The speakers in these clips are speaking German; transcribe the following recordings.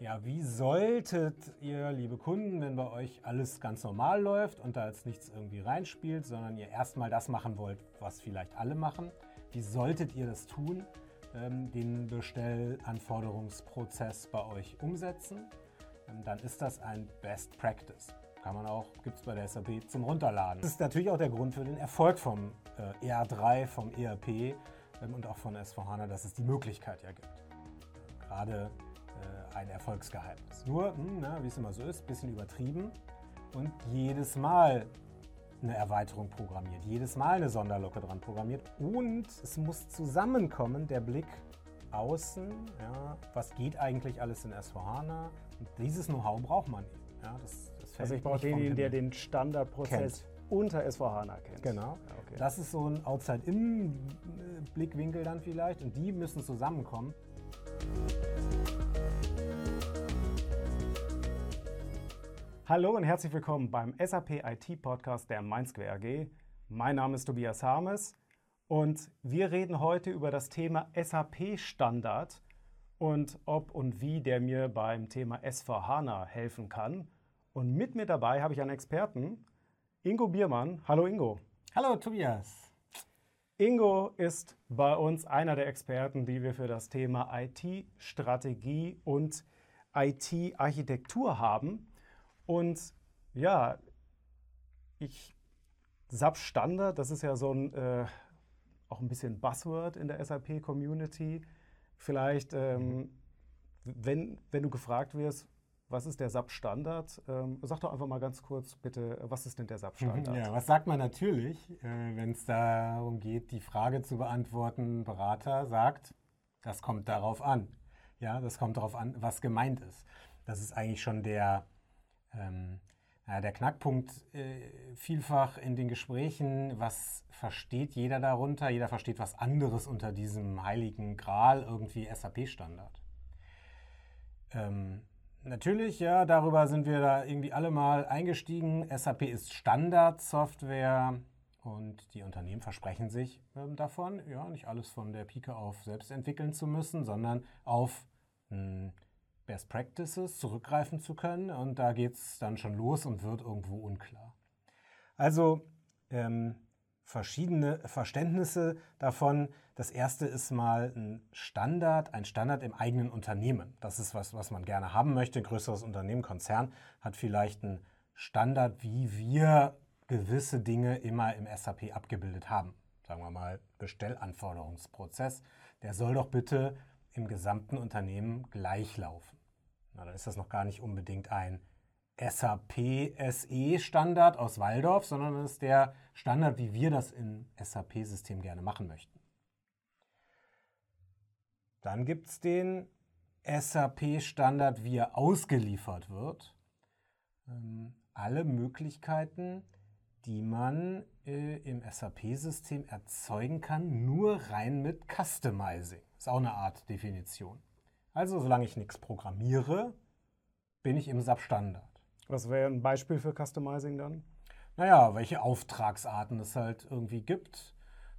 Ja, wie solltet ihr, liebe Kunden, wenn bei euch alles ganz normal läuft und da jetzt nichts irgendwie reinspielt, sondern ihr erstmal das machen wollt, was vielleicht alle machen, wie solltet ihr das tun, ähm, den Bestellanforderungsprozess bei euch umsetzen? Ähm, dann ist das ein Best Practice. Kann man auch, gibt es bei der SAP zum Runterladen. Das ist natürlich auch der Grund für den Erfolg vom äh, ER3, vom ERP ähm, und auch von S4HANA, dass es die Möglichkeit ja gibt. Gerade ein Erfolgsgeheimnis. Nur, hm, wie es immer so ist, ein bisschen übertrieben und jedes Mal eine Erweiterung programmiert, jedes Mal eine Sonderlocke dran programmiert und es muss zusammenkommen, der Blick außen, ja, was geht eigentlich alles in S4HANA und dieses Know-how braucht man. Ja, das, das also ich brauche denjenigen, der den Standardprozess kennt. unter S4HANA kennt. Genau. Okay. Das ist so ein Outside-In-Blickwinkel dann vielleicht und die müssen zusammenkommen. Hallo und herzlich willkommen beim SAP IT Podcast der MindSquare AG. Mein Name ist Tobias Harmes und wir reden heute über das Thema SAP Standard und ob und wie der mir beim Thema S4HANA helfen kann. Und mit mir dabei habe ich einen Experten, Ingo Biermann. Hallo Ingo. Hallo Tobias. Ingo ist bei uns einer der Experten, die wir für das Thema IT-Strategie und IT-Architektur haben. Und ja, ich SAP Standard, das ist ja so ein äh, auch ein bisschen Buzzword in der SAP-Community. Vielleicht, ähm, mhm. wenn, wenn du gefragt wirst, was ist der SAP-Standard? Ähm, sag doch einfach mal ganz kurz bitte, was ist denn der SAP-Standard? Ja, was sagt man natürlich, äh, wenn es darum geht, die Frage zu beantworten? Berater sagt, das kommt darauf an. Ja, das kommt darauf an, was gemeint ist. Das ist eigentlich schon der ähm, ja, der Knackpunkt äh, vielfach in den Gesprächen, was versteht jeder darunter? Jeder versteht was anderes unter diesem heiligen Gral, irgendwie SAP-Standard. Ähm, natürlich, ja, darüber sind wir da irgendwie alle mal eingestiegen. SAP ist Standardsoftware und die Unternehmen versprechen sich ähm, davon, ja, nicht alles von der Pike auf selbst entwickeln zu müssen, sondern auf mh, hm, Best Practices zurückgreifen zu können. Und da geht es dann schon los und wird irgendwo unklar. Also ähm, verschiedene Verständnisse davon. Das erste ist mal ein Standard, ein Standard im eigenen Unternehmen. Das ist was, was man gerne haben möchte. Ein größeres Unternehmen, Konzern, hat vielleicht einen Standard, wie wir gewisse Dinge immer im SAP abgebildet haben. Sagen wir mal Bestellanforderungsprozess. Der soll doch bitte im gesamten Unternehmen gleich laufen. Na, dann ist das noch gar nicht unbedingt ein SAP SE Standard aus Waldorf, sondern das ist der Standard, wie wir das im SAP-System gerne machen möchten. Dann gibt es den SAP-Standard, wie er ausgeliefert wird. Ähm, alle Möglichkeiten, die man äh, im SAP-System erzeugen kann, nur rein mit Customizing. Ist auch eine Art Definition. Also solange ich nichts programmiere, bin ich im SAP-Standard. Was wäre ein Beispiel für Customizing dann? Naja, welche Auftragsarten es halt irgendwie gibt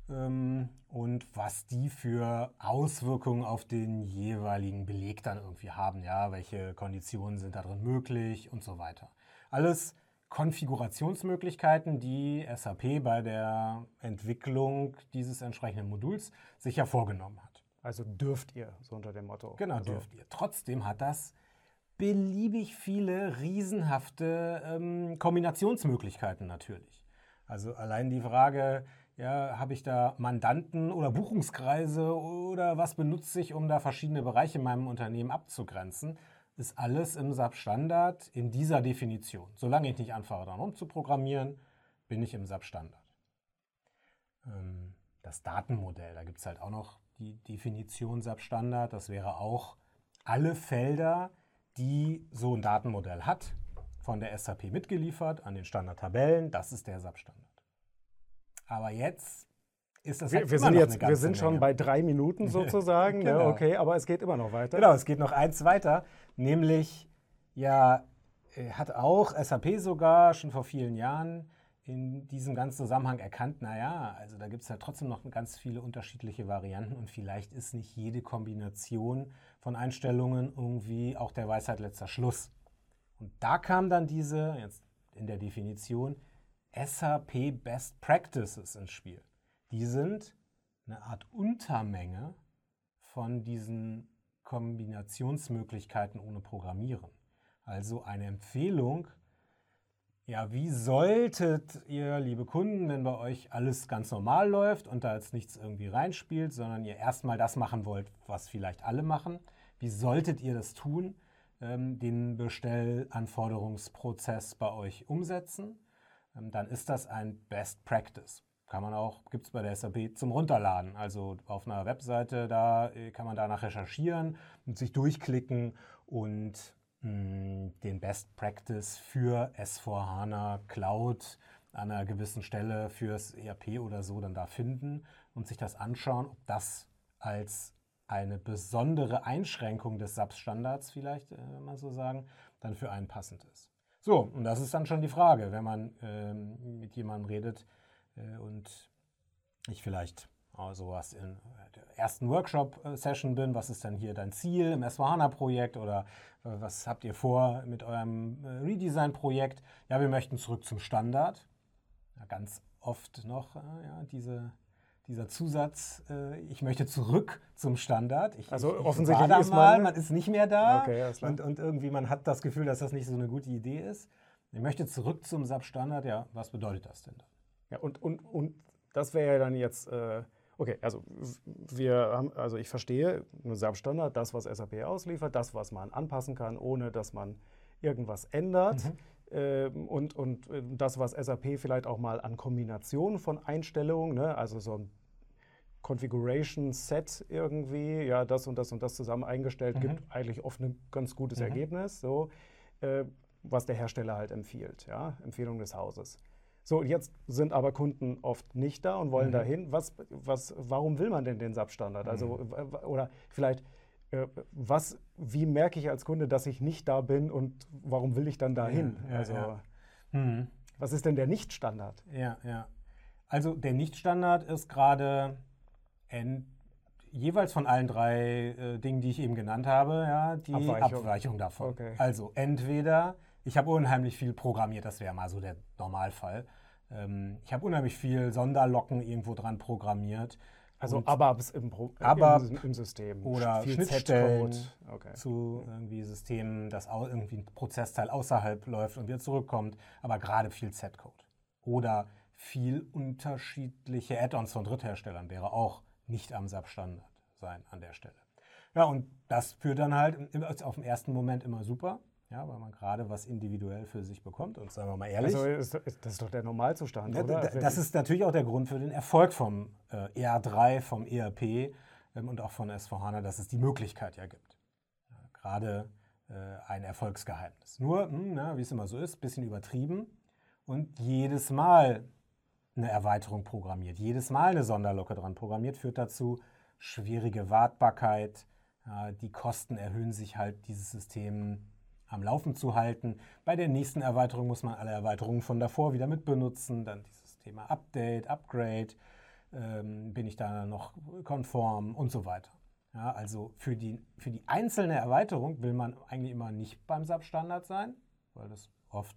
ähm, und was die für Auswirkungen auf den jeweiligen Beleg dann irgendwie haben. Ja, welche Konditionen sind da drin möglich und so weiter. Alles Konfigurationsmöglichkeiten, die SAP bei der Entwicklung dieses entsprechenden Moduls sicher vorgenommen hat. Also dürft ihr, so unter dem Motto. Genau, also dürft ihr. Trotzdem hat das beliebig viele riesenhafte ähm, Kombinationsmöglichkeiten natürlich. Also allein die Frage, ja, habe ich da Mandanten oder Buchungskreise oder was benutze ich, um da verschiedene Bereiche in meinem Unternehmen abzugrenzen, ist alles im SAP-Standard in dieser Definition. Solange ich nicht anfange, dann rumzuprogrammieren, bin ich im SAP-Standard. Ähm, das Datenmodell, da gibt es halt auch noch die Definition SAP-Standard. Das wäre auch alle Felder, die so ein Datenmodell hat, von der SAP mitgeliefert an den Standardtabellen. Das ist der SAP-Standard. Aber jetzt ist das wir, halt wir sind jetzt, Wir sind schon bei drei Minuten sozusagen. Ne? genau. ne? Okay, aber es geht immer noch weiter. Genau, es geht noch eins weiter, nämlich ja, äh, hat auch SAP sogar schon vor vielen Jahren in diesem ganzen Zusammenhang erkannt, naja, also da gibt es ja trotzdem noch ganz viele unterschiedliche Varianten und vielleicht ist nicht jede Kombination von Einstellungen irgendwie auch der Weisheit letzter Schluss. Und da kam dann diese, jetzt in der Definition, SAP Best Practices ins Spiel. Die sind eine Art Untermenge von diesen Kombinationsmöglichkeiten ohne Programmieren. Also eine Empfehlung, ja, wie solltet ihr, liebe Kunden, wenn bei euch alles ganz normal läuft und da jetzt nichts irgendwie reinspielt, sondern ihr erstmal das machen wollt, was vielleicht alle machen, wie solltet ihr das tun, ähm, den Bestellanforderungsprozess bei euch umsetzen? Ähm, dann ist das ein Best Practice. Kann man auch, gibt es bei der SAP zum Runterladen. Also auf einer Webseite, da äh, kann man danach recherchieren und sich durchklicken und den Best Practice für S4HANA Cloud an einer gewissen Stelle fürs ERP oder so dann da finden und sich das anschauen, ob das als eine besondere Einschränkung des SAP-Standards vielleicht, äh, wenn man so sagen, dann für einen passend ist. So, und das ist dann schon die Frage, wenn man ähm, mit jemandem redet äh, und ich vielleicht also was in der ersten Workshop-Session bin, was ist denn hier dein Ziel im S4HANA-Projekt oder äh, was habt ihr vor mit eurem äh, Redesign-Projekt? Ja, wir möchten zurück zum Standard. Ja, ganz oft noch äh, ja, diese, dieser Zusatz, ich möchte zurück zum Standard. Ich, also ich, ich offensichtlich ist man, man ist nicht mehr da okay, und, und irgendwie man hat das Gefühl, dass das nicht so eine gute Idee ist. Ich möchte zurück zum SAP-Standard. Ja, was bedeutet das denn dann? Ja, und, und, und das wäre ja dann jetzt... Äh Okay, also wir haben, also ich verstehe einen SAP-Standard, das, was SAP ausliefert, das, was man anpassen kann, ohne dass man irgendwas ändert. Mhm. Ähm, und, und äh, das, was SAP vielleicht auch mal an Kombinationen von Einstellungen, ne, also so ein Configuration Set irgendwie, ja, das und das und das zusammen eingestellt, mhm. gibt eigentlich oft ein ganz gutes mhm. Ergebnis, so, äh, was der Hersteller halt empfiehlt, ja, Empfehlung des Hauses. So, jetzt sind aber Kunden oft nicht da und wollen mhm. dahin. Was, was, warum will man denn den SAP-Standard? Also, mhm. oder vielleicht, äh, was, wie merke ich als Kunde, dass ich nicht da bin und warum will ich dann dahin? Ja, ja, also, ja. Mhm. was ist denn der Nicht-Standard? Ja, ja. Also, der Nicht-Standard ist gerade jeweils von allen drei äh, Dingen, die ich eben genannt habe, ja, die Abweichung, Abweichung davon. Okay. Also, entweder ich habe unheimlich viel programmiert, das wäre mal so der Normalfall. Ähm, ich habe unheimlich viel Sonderlocken irgendwo dran programmiert. Also ABAPs im, Pro ABAP im, im System. Oder viel Schnittstellen okay. zu irgendwie Systemen, dass irgendwie ein Prozessteil außerhalb läuft und wieder zurückkommt. Aber gerade viel Z-Code. Oder viel unterschiedliche Add-ons von Drittherstellern wäre auch nicht am SAP-Standard sein an der Stelle. Ja, und das führt dann halt auf den ersten Moment immer super. Ja, weil man gerade was individuell für sich bekommt. Und sagen wir mal ehrlich. Also ist, das ist doch der Normalzustand, ja, oder? Das ist natürlich auch der Grund für den Erfolg vom äh, ER3, vom ERP ähm, und auch von S4HANA, dass es die Möglichkeit ja gibt. Ja, gerade äh, ein Erfolgsgeheimnis. Nur, mh, wie es immer so ist, ein bisschen übertrieben und jedes Mal eine Erweiterung programmiert, jedes Mal eine Sonderlocke dran programmiert, führt dazu schwierige Wartbarkeit. Die Kosten erhöhen sich halt dieses System am Laufen zu halten. Bei der nächsten Erweiterung muss man alle Erweiterungen von davor wieder mit benutzen. Dann dieses Thema Update, Upgrade, ähm, bin ich da noch konform und so weiter. Ja, also für die, für die einzelne Erweiterung will man eigentlich immer nicht beim SAP-Standard sein, weil das oft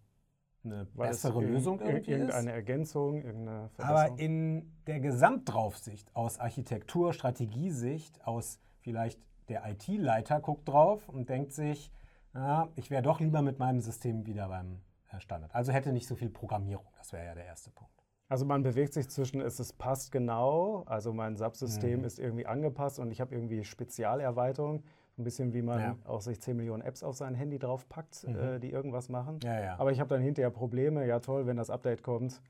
eine weil bessere Lösung irgendwie irgendeine ist. Ergänzung, irgendeine Verbesserung. Aber in der Gesamtdraufsicht, aus Architektur, Strategiesicht, aus vielleicht der IT-Leiter guckt drauf und denkt sich, ja, ich wäre doch lieber mit meinem System wieder beim äh, Standard. Also hätte nicht so viel Programmierung. Das wäre ja der erste Punkt. Also man bewegt sich zwischen, es ist, passt genau, also mein SAP-System mhm. ist irgendwie angepasst und ich habe irgendwie Spezialerweiterungen. Ein bisschen wie man ja. auch sich 10 Millionen Apps auf sein Handy draufpackt, mhm. äh, die irgendwas machen. Ja, ja. Aber ich habe dann hinterher Probleme. Ja, toll, wenn das Update kommt,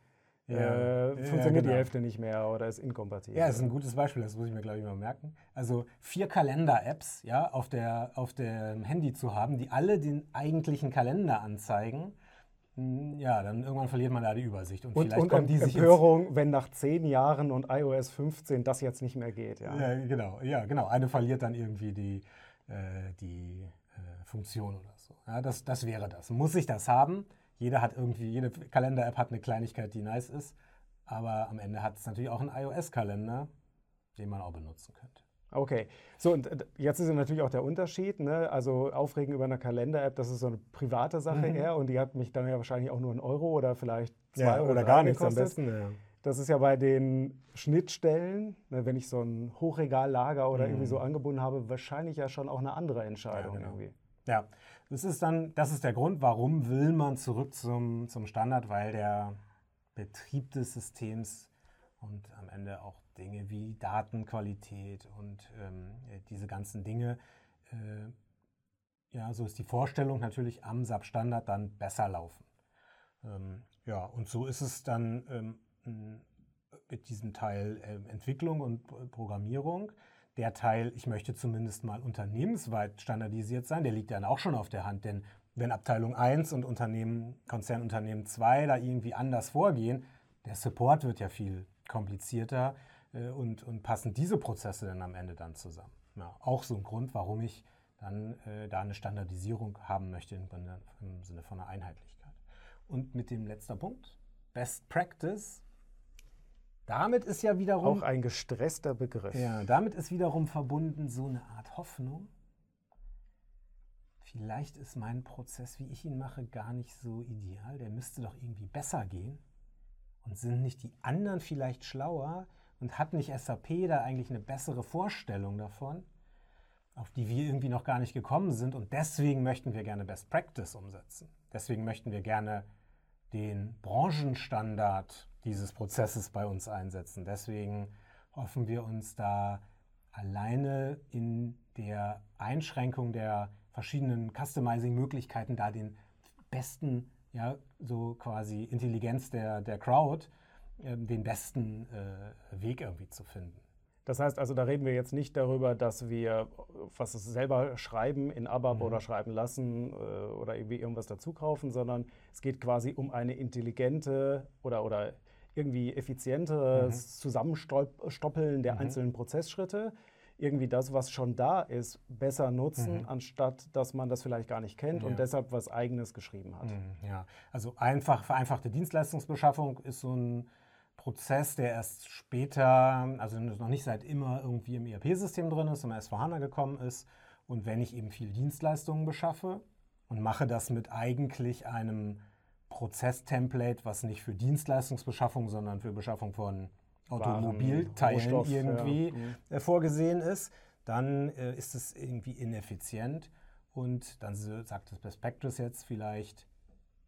ja. Äh, funktioniert genau. die Hälfte nicht mehr oder ist inkompatibel. Ja, das ist ein gutes Beispiel, das muss ich mir, glaube ich, mal merken. Also vier Kalender-Apps ja, auf, der, auf dem Handy zu haben, die alle den eigentlichen Kalender anzeigen, hm, ja, dann irgendwann verliert man da die Übersicht. Und, und vielleicht und kommt die Empörung, wenn nach zehn Jahren und iOS 15 das jetzt nicht mehr geht. Ja, ja genau. Ja, genau. Eine verliert dann irgendwie die, äh, die äh, Funktion oder so. Ja, das, das wäre das. Muss ich das haben? Jeder hat irgendwie, jede Kalender-App hat eine Kleinigkeit, die nice ist. Aber am Ende hat es natürlich auch einen iOS-Kalender, den man auch benutzen könnte. Okay, so und äh, jetzt ist natürlich auch der Unterschied, ne? also Aufregen über eine Kalender-App, das ist so eine private Sache mhm. eher und die hat mich dann ja wahrscheinlich auch nur einen Euro oder vielleicht zwei ja, oder, oder gar nichts am besten. Ja. Das ist ja bei den Schnittstellen, ne, wenn ich so ein Hochregallager oder mhm. irgendwie so angebunden habe, wahrscheinlich ja schon auch eine andere Entscheidung ja, genau. irgendwie. Ja, das ist dann, das ist der Grund, warum will man zurück zum, zum Standard, weil der Betrieb des Systems und am Ende auch Dinge wie Datenqualität und ähm, diese ganzen Dinge, äh, ja, so ist die Vorstellung natürlich am SAP-Standard dann besser laufen. Ähm, ja, und so ist es dann ähm, mit diesem Teil äh, Entwicklung und Programmierung. Der Teil, ich möchte zumindest mal unternehmensweit standardisiert sein, der liegt dann auch schon auf der Hand, denn wenn Abteilung 1 und Unternehmen, Konzernunternehmen 2 da irgendwie anders vorgehen, der Support wird ja viel komplizierter äh, und, und passen diese Prozesse dann am Ende dann zusammen. Ja, auch so ein Grund, warum ich dann äh, da eine Standardisierung haben möchte im, im Sinne von einer Einheitlichkeit. Und mit dem letzten Punkt, Best Practice, damit ist ja wiederum. Auch ein gestresster Begriff. Ja, damit ist wiederum verbunden so eine Art Hoffnung. Vielleicht ist mein Prozess, wie ich ihn mache, gar nicht so ideal. Der müsste doch irgendwie besser gehen. Und sind nicht die anderen vielleicht schlauer und hat nicht SAP da eigentlich eine bessere Vorstellung davon, auf die wir irgendwie noch gar nicht gekommen sind? Und deswegen möchten wir gerne Best Practice umsetzen. Deswegen möchten wir gerne den Branchenstandard dieses Prozesses bei uns einsetzen. Deswegen hoffen wir uns da alleine in der Einschränkung der verschiedenen Customizing-Möglichkeiten da den besten ja, so quasi Intelligenz der, der Crowd, äh, den besten äh, Weg irgendwie zu finden. Das heißt also, da reden wir jetzt nicht darüber, dass wir was selber schreiben in ABAP mhm. oder schreiben lassen äh, oder irgendwie irgendwas dazu kaufen, sondern es geht quasi um eine intelligente oder, oder irgendwie effizientes mhm. Zusammenstoppeln der mhm. einzelnen Prozessschritte irgendwie das, was schon da ist, besser nutzen, mhm. anstatt dass man das vielleicht gar nicht kennt ja. und deshalb was Eigenes geschrieben hat. Mhm, ja, also einfach vereinfachte Dienstleistungsbeschaffung ist so ein Prozess, der erst später, also noch nicht seit immer irgendwie im ERP-System drin ist, im S4HANA gekommen ist. Und wenn ich eben viel Dienstleistungen beschaffe und mache das mit eigentlich einem Prozess-Template, was nicht für Dienstleistungsbeschaffung, sondern für Beschaffung von Automobilteilen irgendwie ja. Mhm. Äh, vorgesehen ist, dann äh, ist es irgendwie ineffizient. Und dann sagt das Best Practice jetzt vielleicht,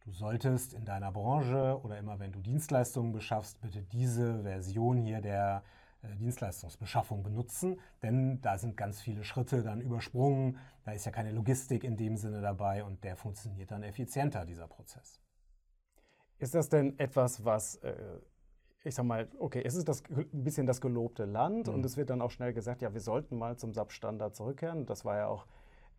du solltest in deiner Branche oder immer wenn du Dienstleistungen beschaffst, bitte diese Version hier der äh, Dienstleistungsbeschaffung benutzen, denn da sind ganz viele Schritte dann übersprungen, da ist ja keine Logistik in dem Sinne dabei und der funktioniert dann effizienter, dieser Prozess. Ist das denn etwas, was äh, ich sag mal, okay, es ist das, ein bisschen das gelobte Land mhm. und es wird dann auch schnell gesagt, ja, wir sollten mal zum SAP-Standard zurückkehren. Das war ja auch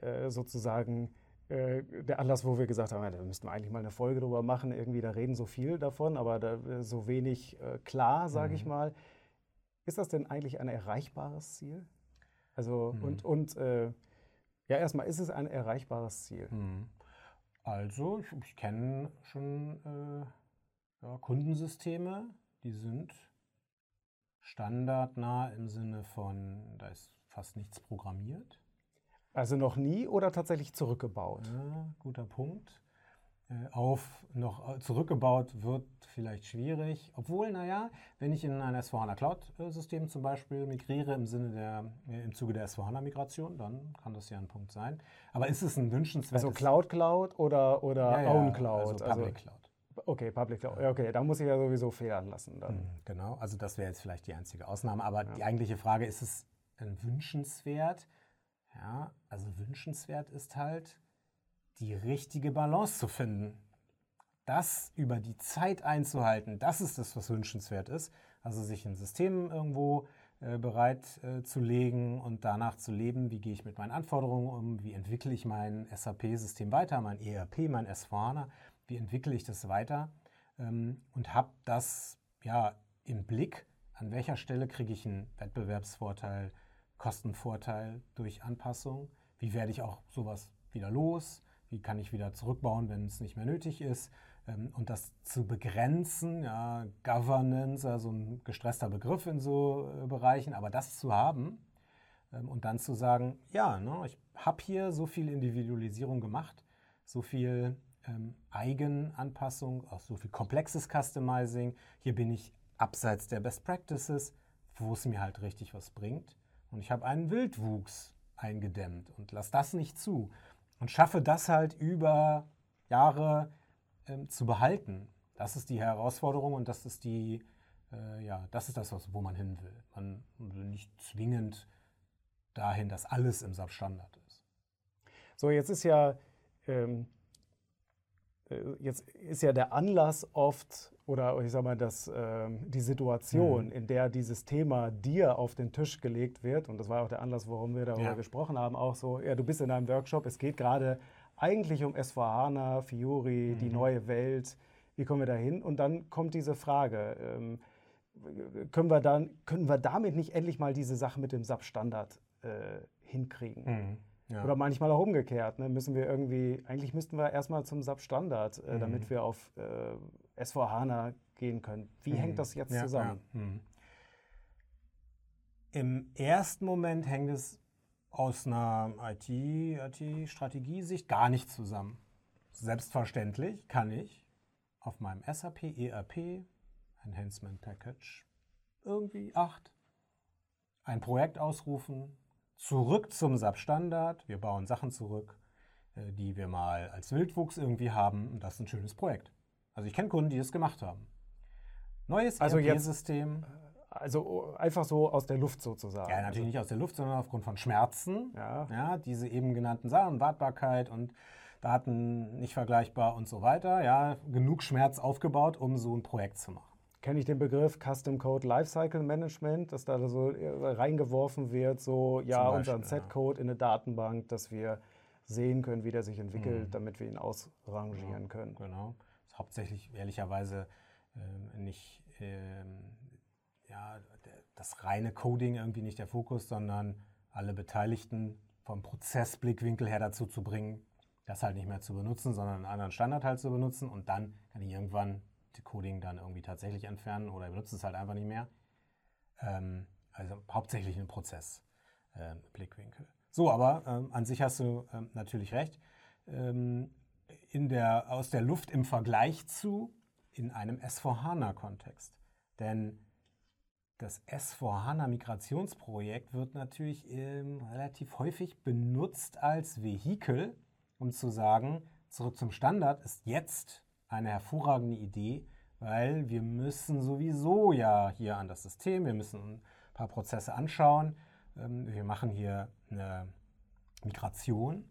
äh, sozusagen der Anlass, wo wir gesagt haben, ja, da müssten wir eigentlich mal eine Folge drüber machen. Irgendwie, da reden so viel davon, aber da, äh, so wenig äh, klar, sage mhm. ich mal. Ist das denn eigentlich ein erreichbares Ziel? Also, mhm. und, und äh, ja, erstmal, ist es ein erreichbares Ziel? Mhm. Also, ich, ich kenne schon äh, ja, Kundensysteme, die sind standardnah im Sinne von, da ist fast nichts programmiert. Also noch nie oder tatsächlich zurückgebaut? Ja, guter Punkt. Äh, auf noch äh, zurückgebaut wird vielleicht schwierig. Obwohl, naja, wenn ich in ein S4HANA Cloud-System zum Beispiel migriere im Sinne der, äh, im Zuge der S4HANA-Migration, dann kann das ja ein Punkt sein. Aber ist es ein wünschenswertes... Also Cloud Cloud oder, oder ja, ja, Own Cloud? Also Public also, Cloud. Okay, Public Cloud. Okay, da muss ich ja sowieso federn lassen. Dann. Hm, genau, also das wäre jetzt vielleicht die einzige Ausnahme. Aber ja. die eigentliche Frage, ist es ein wünschenswert? Ja, also wünschenswert ist halt, die richtige Balance zu finden. Das über die Zeit einzuhalten, das ist das, was wünschenswert ist. Also sich ein System irgendwo äh, bereit äh, zu legen und danach zu leben, wie gehe ich mit meinen Anforderungen um, wie entwickle ich mein SAP-System weiter, mein ERP, mein S4HANA wie entwickle ich das weiter ähm, und habe das ja im Blick, an welcher Stelle kriege ich einen Wettbewerbsvorteil, Kostenvorteil durch Anpassung, wie werde ich auch sowas wieder los, wie kann ich wieder zurückbauen, wenn es nicht mehr nötig ist, ähm, und das zu begrenzen, ja, Governance, also ein gestresster Begriff in so äh, Bereichen, aber das zu haben ähm, und dann zu sagen, ja, ne, ich habe hier so viel Individualisierung gemacht, so viel ähm, Eigenanpassung, auch so viel komplexes Customizing, hier bin ich abseits der Best Practices, wo es mir halt richtig was bringt. Und ich habe einen Wildwuchs eingedämmt und lasse das nicht zu und schaffe das halt über Jahre ähm, zu behalten. Das ist die Herausforderung und das ist die, äh, ja, das ist das, wo man hin will. Man will nicht zwingend dahin, dass alles im SAP Standard ist. So, jetzt ist ja ähm, äh, jetzt ist ja der Anlass oft oder ich sag mal, dass ähm, die Situation, mhm. in der dieses Thema dir auf den Tisch gelegt wird, und das war auch der Anlass, warum wir darüber ja. gesprochen haben, auch so, ja, du bist in einem Workshop, es geht gerade eigentlich um S4HANA, Fiori, mhm. die neue Welt, wie kommen wir da hin? Und dann kommt diese Frage, ähm, können, wir dann, können wir damit nicht endlich mal diese Sache mit dem SAP-Standard äh, hinkriegen? Mhm. Ja. Oder manchmal auch umgekehrt. Ne? Müssen wir irgendwie, eigentlich müssten wir erstmal zum SAP-Standard, äh, mhm. damit wir auf äh, S4HANA gehen können. Wie mhm. hängt das jetzt ja, zusammen? Ja. Mhm. Im ersten Moment hängt es aus einer IT-Strategiesicht IT gar nicht zusammen. Selbstverständlich kann ich auf meinem SAP ERP Enhancement Package irgendwie 8 ein Projekt ausrufen, zurück zum SAP-Standard. Wir bauen Sachen zurück, äh, die wir mal als Wildwuchs irgendwie haben. Und das ist ein schönes Projekt. Also ich kenne Kunden, die das gemacht haben. Neues also ERP-System. Also einfach so aus der Luft sozusagen. Ja, natürlich nicht aus der Luft, sondern aufgrund von Schmerzen. Ja. ja diese eben genannten Sachen, Wartbarkeit und Daten nicht vergleichbar und so weiter. Ja, genug Schmerz aufgebaut, um so ein Projekt zu machen kenne ich den Begriff Custom Code Lifecycle Management, dass da so äh, reingeworfen wird, so ja, Beispiel, unseren Z-Code ja. in eine Datenbank, dass wir sehen können, wie der sich entwickelt, mhm. damit wir ihn ausrangieren genau, können. Genau. Das ist hauptsächlich ehrlicherweise äh, nicht äh, ja, das reine Coding irgendwie nicht der Fokus, sondern alle Beteiligten vom Prozessblickwinkel her dazu zu bringen, das halt nicht mehr zu benutzen, sondern einen anderen Standard halt zu benutzen und dann kann ich irgendwann Coding dann irgendwie tatsächlich entfernen oder benutzen es halt einfach nicht mehr. Ähm, also hauptsächlich ein Prozessblickwinkel. Ähm, so, aber ähm, an sich hast du ähm, natürlich recht. Ähm, in der, aus der Luft im Vergleich zu in einem S4HANA-Kontext. Denn das S4HANA-Migrationsprojekt wird natürlich ähm, relativ häufig benutzt als Vehikel, um zu sagen, zurück zum Standard ist jetzt eine hervorragende Idee, weil wir müssen sowieso ja hier an das System, wir müssen ein paar Prozesse anschauen. Ähm, wir machen hier eine Migration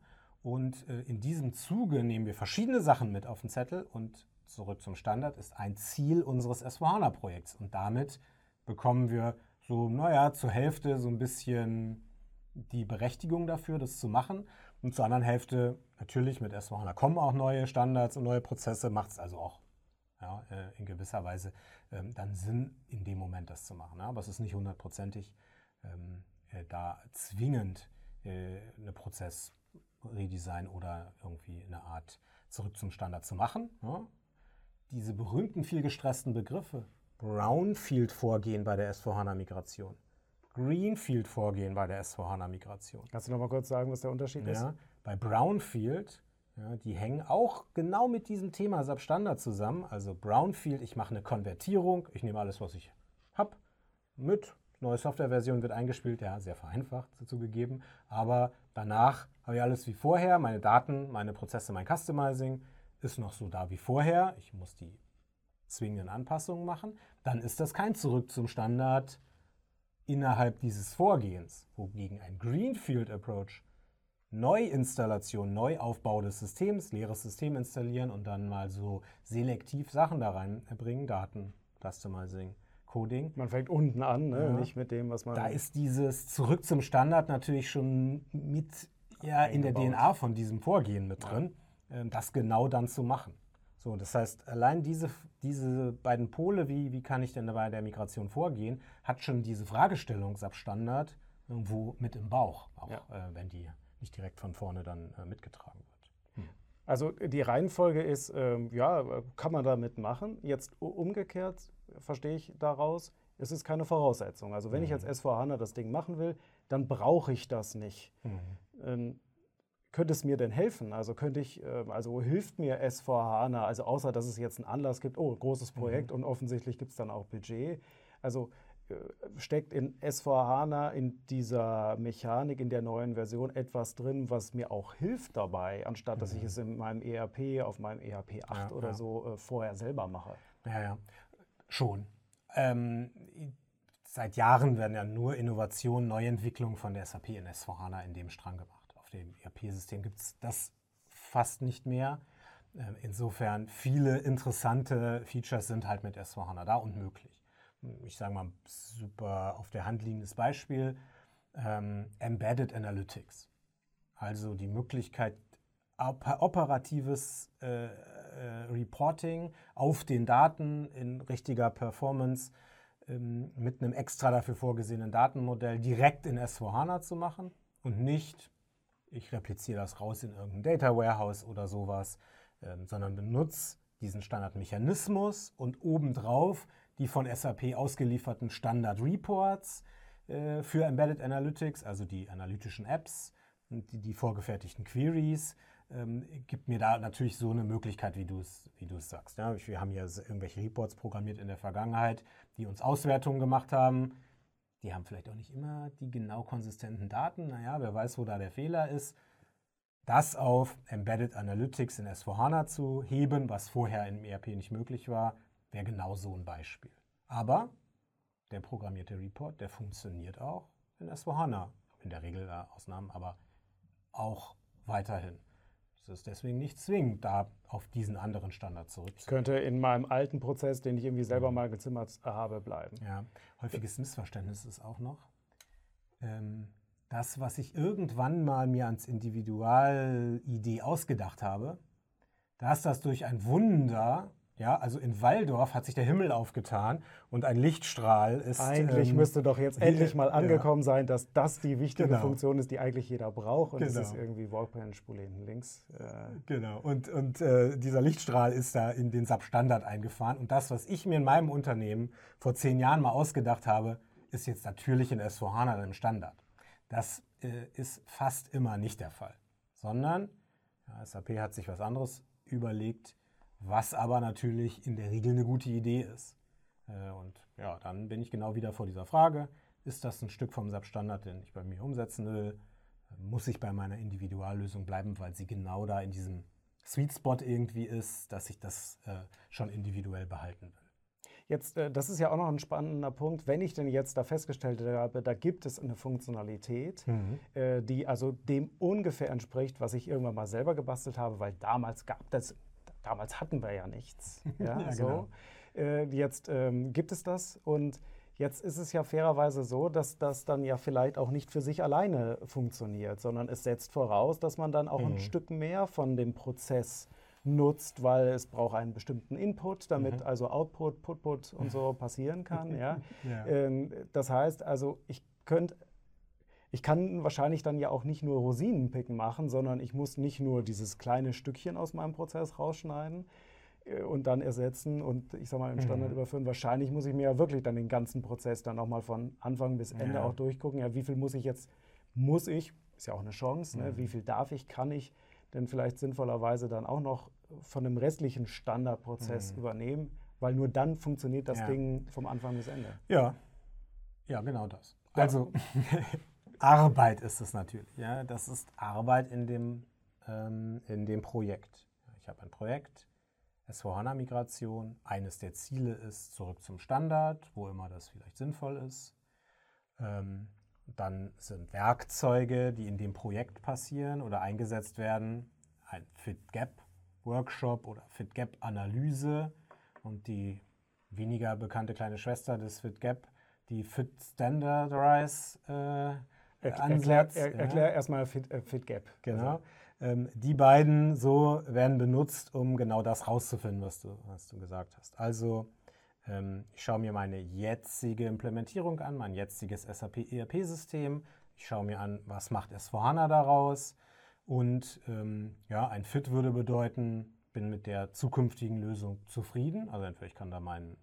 und äh, in diesem Zuge nehmen wir verschiedene Sachen mit auf den Zettel und zurück zum Standard ist ein Ziel unseres S4HANA-Projekts. Und damit bekommen wir so, naja, zur Hälfte so ein bisschen die Berechtigung dafür, das zu machen. Und zur anderen Hälfte, natürlich mit S4HANA kommen auch neue Standards und neue Prozesse, macht es also auch ja, äh, in gewisser Weise ähm, dann Sinn, in dem Moment das zu machen. Ja? Aber es ist nicht hundertprozentig ähm, äh, da zwingend äh, eine Prozessredesign oder irgendwie eine Art zurück zum Standard zu machen. Ja? Diese berühmten, viel gestressten Begriffe, Brownfield-Vorgehen bei der S4HANA-Migration. Greenfield-Vorgehen bei der S4HANA-Migration. Kannst du noch mal kurz sagen, was der Unterschied ja, ist? Bei Brownfield, ja, die hängen auch genau mit diesem Thema SAP Standard zusammen. Also Brownfield, ich mache eine Konvertierung, ich nehme alles, was ich habe, mit. Neue Softwareversion wird eingespielt, ja, sehr vereinfacht zugegeben. Aber danach habe ich alles wie vorher, meine Daten, meine Prozesse, mein Customizing ist noch so da wie vorher. Ich muss die zwingenden Anpassungen machen. Dann ist das kein Zurück zum Standard innerhalb dieses Vorgehens, wogegen ein Greenfield Approach Neuinstallation, Neuaufbau des Systems, leeres System installieren und dann mal so selektiv Sachen da reinbringen, Daten, Customizing, Coding. Man fängt unten an, ne? ja. nicht mit dem, was man. Da ist dieses Zurück zum Standard natürlich schon mit ja, in der DNA von diesem Vorgehen mit drin, ja. Ähm, das genau dann zu machen. So, das heißt, allein diese, diese beiden Pole, wie, wie kann ich denn bei der Migration vorgehen, hat schon diese Fragestellungsabstandard irgendwo mit im Bauch, auch ja. äh, wenn die nicht direkt von vorne dann äh, mitgetragen wird. Hm. Also die Reihenfolge ist, ähm, ja, kann man damit machen. Jetzt umgekehrt verstehe ich daraus, es ist keine Voraussetzung. Also wenn mhm. ich als SVHANA das Ding machen will, dann brauche ich das nicht. Mhm. Ähm, könnte es mir denn helfen? Also könnte ich, äh, also hilft mir SVHANA, also außer dass es jetzt einen Anlass gibt, oh, großes Projekt mhm. und offensichtlich gibt es dann auch Budget. Also äh, steckt in S4HANA, in dieser Mechanik, in der neuen Version etwas drin, was mir auch hilft dabei, anstatt dass ich mhm. es in meinem ERP, auf meinem ERP 8 ja, oder ja. so äh, vorher selber mache. Ja, ja, schon. Ähm, seit Jahren werden ja nur Innovationen, Neuentwicklungen von der SAP in S4HANA in dem Strang gemacht. Dem ERP-System gibt es das fast nicht mehr. Ähm, insofern viele interessante Features sind halt mit S4HANA da und möglich ich sage mal, super auf der Hand liegendes Beispiel, ähm, Embedded Analytics. Also die Möglichkeit, operatives äh, äh, Reporting auf den Daten in richtiger Performance ähm, mit einem extra dafür vorgesehenen Datenmodell direkt in S4HANA zu machen und nicht, ich repliziere das raus in irgendein Data Warehouse oder sowas, ähm, sondern benutze diesen Standardmechanismus und obendrauf die von SAP ausgelieferten Standard Reports äh, für Embedded Analytics, also die analytischen Apps und die, die vorgefertigten Queries, ähm, gibt mir da natürlich so eine Möglichkeit, wie du es wie sagst. Ja, wir haben ja irgendwelche Reports programmiert in der Vergangenheit, die uns Auswertungen gemacht haben. Die haben vielleicht auch nicht immer die genau konsistenten Daten. Naja, wer weiß, wo da der Fehler ist. Das auf Embedded Analytics in S4HANA zu heben, was vorher im ERP nicht möglich war, wäre genau so ein Beispiel. Aber der programmierte Report, der funktioniert auch in S4HANA. In der Regel Ausnahmen, aber auch weiterhin. Es ist deswegen nicht zwingend, da auf diesen anderen Standard zurückzukommen. Ich könnte in meinem alten Prozess, den ich irgendwie selber mal gezimmert habe, bleiben. Ja, häufiges Missverständnis ist auch noch, ähm, das, was ich irgendwann mal mir als Individualidee ausgedacht habe, dass das durch ein Wunder ja, also in Waldorf hat sich der Himmel aufgetan und ein Lichtstrahl ist. Eigentlich ähm, müsste doch jetzt endlich mal angekommen ja. sein, dass das die wichtige genau. Funktion ist, die eigentlich jeder braucht. Und genau. das ist irgendwie Walkman spule hinten links. Äh. Genau. Und, und äh, dieser Lichtstrahl ist da in den SAP-Standard eingefahren. Und das, was ich mir in meinem Unternehmen vor zehn Jahren mal ausgedacht habe, ist jetzt natürlich in S4HANA im Standard. Das äh, ist fast immer nicht der Fall. Sondern ja, SAP hat sich was anderes überlegt was aber natürlich in der Regel eine gute Idee ist. Äh, und ja, dann bin ich genau wieder vor dieser Frage, ist das ein Stück vom SAP-Standard, den ich bei mir umsetzen will? Muss ich bei meiner Individuallösung bleiben, weil sie genau da in diesem Sweet Spot irgendwie ist, dass ich das äh, schon individuell behalten will? Jetzt, äh, das ist ja auch noch ein spannender Punkt. Wenn ich denn jetzt da festgestellt habe, da gibt es eine Funktionalität, mhm. die also dem ungefähr entspricht, was ich irgendwann mal selber gebastelt habe, weil damals gab es damals hatten wir ja nichts. Ja, ja so. Genau. Äh, jetzt ähm, gibt es das und jetzt ist es ja fairerweise so, dass das dann ja vielleicht auch nicht für sich alleine funktioniert, sondern es setzt voraus, dass man dann auch mhm. ein Stück mehr von dem Prozess nutzt, weil es braucht einen bestimmten Input, damit mhm. also Output, Putput und so passieren kann. ja. ja. Ähm, das heißt also, ich könnte ich kann wahrscheinlich dann ja auch nicht nur Rosinenpicken machen, sondern ich muss nicht nur dieses kleine Stückchen aus meinem Prozess rausschneiden äh, und dann ersetzen und ich sag mal im Standard mhm. überführen. Wahrscheinlich muss ich mir ja wirklich dann den ganzen Prozess dann nochmal von Anfang bis Ende ja. auch durchgucken. Ja, wie viel muss ich jetzt, muss ich, ist ja auch eine Chance, ne? mhm. ne? wie viel darf ich, kann ich denn vielleicht sinnvollerweise dann auch noch von dem restlichen Standardprozess mhm. übernehmen, weil nur dann funktioniert das ja. Ding vom Anfang bis Ende. Ja, ja, genau das. Also Arbeit ist es natürlich. Ja? Das ist Arbeit in dem, ähm, in dem Projekt. Ich habe ein Projekt, S4HANA-Migration. Eines der Ziele ist zurück zum Standard, wo immer das vielleicht sinnvoll ist. Ähm, dann sind Werkzeuge, die in dem Projekt passieren oder eingesetzt werden, ein Fit-Gap-Workshop oder Fit-Gap-Analyse und die weniger bekannte kleine Schwester des Fit-Gap, die Fit-Standardize äh, Ansatz. Erklär, er, erklär ja. erstmal Fit, äh, Fit, Gap. Genau. Also. Ähm, die beiden so werden benutzt, um genau das rauszufinden, was du, was du gesagt hast. Also ähm, ich schaue mir meine jetzige Implementierung an, mein jetziges SAP ERP-System. Ich schaue mir an, was macht S4HANA daraus Und ähm, ja, ein Fit würde bedeuten, bin mit der zukünftigen Lösung zufrieden. Also entweder ich kann da meinen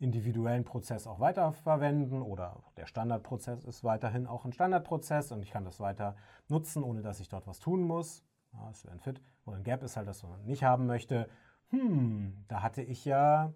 individuellen Prozess auch weiterverwenden oder der Standardprozess ist weiterhin auch ein Standardprozess und ich kann das weiter nutzen, ohne dass ich dort was tun muss. Ja, das wäre ein Fit. Und ein Gap ist halt, dass man nicht haben möchte. Hm, da hatte ich ja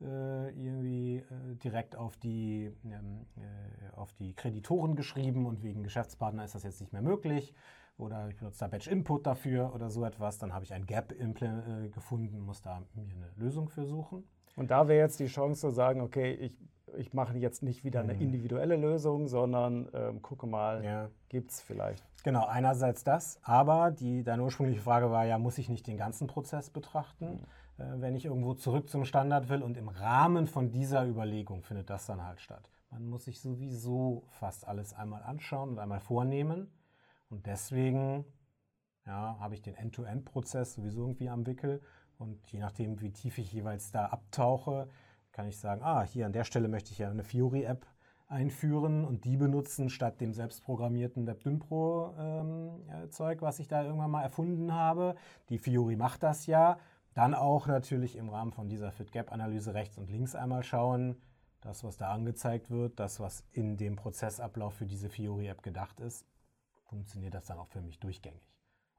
äh, irgendwie äh, direkt auf die, ähm, äh, auf die Kreditoren geschrieben und wegen Geschäftspartner ist das jetzt nicht mehr möglich oder ich benutze da Batch Input dafür oder so etwas, dann habe ich ein Gap äh, gefunden, muss da mir eine Lösung für suchen. Und da wäre jetzt die Chance zu sagen, okay, ich, ich mache jetzt nicht wieder eine mhm. individuelle Lösung, sondern ähm, gucke mal, ja. gibt es vielleicht. Genau, einerseits das, aber die, deine ursprüngliche Frage war ja, muss ich nicht den ganzen Prozess betrachten, mhm. äh, wenn ich irgendwo zurück zum Standard will und im Rahmen von dieser Überlegung findet das dann halt statt. Man muss sich sowieso fast alles einmal anschauen und einmal vornehmen und deswegen ja, habe ich den End-to-End-Prozess sowieso irgendwie am Wickel. Und je nachdem, wie tief ich jeweils da abtauche, kann ich sagen, ah, hier an der Stelle möchte ich ja eine Fiori-App einführen und die benutzen statt dem selbstprogrammierten WebDynpro-Zeug, ähm, was ich da irgendwann mal erfunden habe. Die Fiori macht das ja. Dann auch natürlich im Rahmen von dieser Fit-Gap-Analyse rechts und links einmal schauen, das, was da angezeigt wird, das, was in dem Prozessablauf für diese Fiori-App gedacht ist, funktioniert das dann auch für mich durchgängig?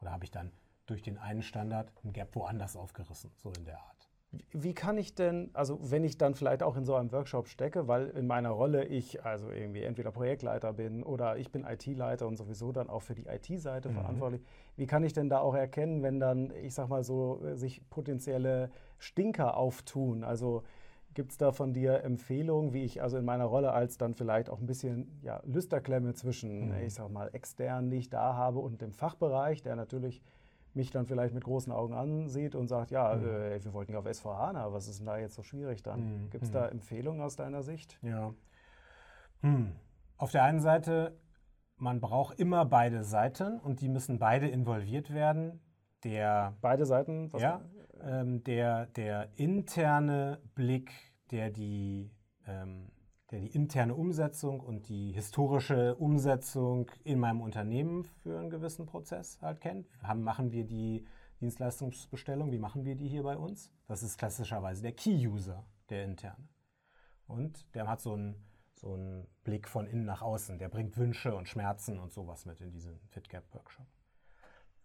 Oder habe ich dann durch den einen Standard ein Gap woanders aufgerissen, so in der Art? Wie kann ich denn, also wenn ich dann vielleicht auch in so einem Workshop stecke, weil in meiner Rolle ich also irgendwie entweder Projektleiter bin oder ich bin IT-Leiter und sowieso dann auch für die IT-Seite mhm. verantwortlich, wie kann ich denn da auch erkennen, wenn dann, ich sag mal so, sich potenzielle Stinker auftun? Also Gibt es da von dir Empfehlungen, wie ich also in meiner Rolle als dann vielleicht auch ein bisschen ja, Lüsterklemme zwischen, mhm. ich sag mal, extern nicht da habe und dem Fachbereich, der natürlich mich dann vielleicht mit großen Augen ansieht und sagt, ja, mhm. äh, wir wollten ja auf SVHANA, was ist denn da jetzt so schwierig dann? Mhm. Gibt es da mhm. Empfehlungen aus deiner Sicht? Ja. Hm. Auf der einen Seite, man braucht immer beide Seiten und die müssen beide involviert werden. Der, beide Seiten? ja, ähm, der, der interne Blick der die, ähm, der die interne Umsetzung und die historische Umsetzung in meinem Unternehmen für einen gewissen Prozess halt kennt. Haben, machen wir die Dienstleistungsbestellung, wie machen wir die hier bei uns? Das ist klassischerweise der Key-User, der interne. Und der hat so einen, so einen Blick von innen nach außen. Der bringt Wünsche und Schmerzen und sowas mit in diesen FitGap-Workshop.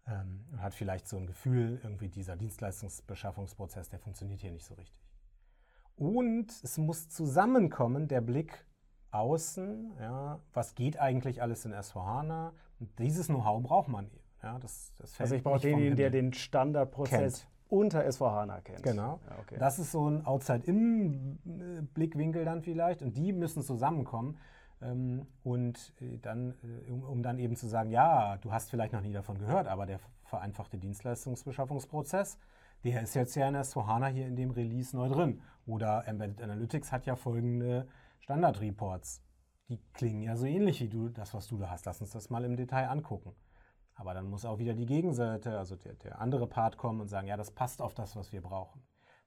Ähm, und hat vielleicht so ein Gefühl, irgendwie dieser Dienstleistungsbeschaffungsprozess, der funktioniert hier nicht so richtig. Und es muss zusammenkommen, der Blick außen, ja, was geht eigentlich alles in S4HANA. Und dieses Know-how braucht man eben. Ja, das, das also ich brauche denjenigen, der den Standardprozess kennt. unter S4HANA kennt. Genau. Ja, okay. Das ist so ein Outside-In-Blickwinkel dann vielleicht. Und die müssen zusammenkommen. Ähm, und äh, dann, äh, um dann eben zu sagen, ja, du hast vielleicht noch nie davon gehört, aber der vereinfachte Dienstleistungsbeschaffungsprozess, der ist jetzt ja in S4HANA hier in dem Release neu drin. Oder Embedded Analytics hat ja folgende Standard-Reports. Die klingen ja so ähnlich wie du, das, was du da hast. Lass uns das mal im Detail angucken. Aber dann muss auch wieder die Gegenseite, also der, der andere Part kommen und sagen, ja, das passt auf das, was wir brauchen.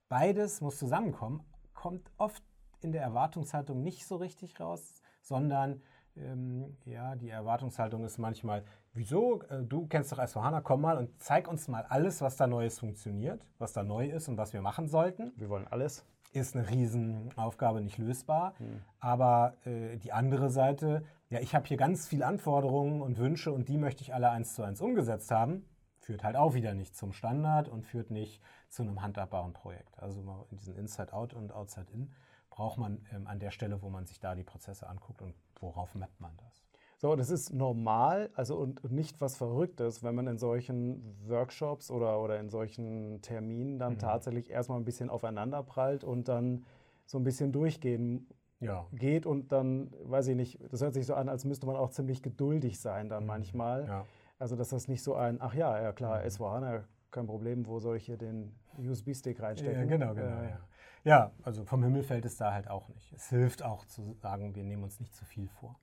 Beides muss zusammenkommen, kommt oft in der Erwartungshaltung nicht so richtig raus, sondern ähm, ja, die Erwartungshaltung ist manchmal, wieso, äh, du kennst doch S4HANA, komm mal und zeig uns mal alles, was da Neues funktioniert, was da neu ist und was wir machen sollten. Wir wollen alles. Ist eine Riesenaufgabe, nicht lösbar. Hm. Aber äh, die andere Seite, ja, ich habe hier ganz viele Anforderungen und Wünsche und die möchte ich alle eins zu eins umgesetzt haben, führt halt auch wieder nicht zum Standard und führt nicht zu einem handhabbaren Projekt. Also in diesen Inside-Out und Outside-In braucht man ähm, an der Stelle, wo man sich da die Prozesse anguckt und worauf mappt man das. So, das ist normal, also und, nicht was Verrücktes, wenn man in solchen Workshops oder, oder in solchen Terminen dann mhm. tatsächlich erstmal ein bisschen aufeinander prallt und dann so ein bisschen durchgehen ja. geht und dann, weiß ich nicht, das hört sich so an, als müsste man auch ziemlich geduldig sein dann mhm. manchmal. Ja. Also, dass das nicht so ein, ach ja, ja klar, mhm. S4HANA, kein Problem, wo soll ich hier den USB-Stick reinstecken? Ja, genau, genau, äh, ja. Ja, also vom Himmel fällt es da halt auch nicht. Es hilft auch zu sagen, wir nehmen uns nicht zu viel vor.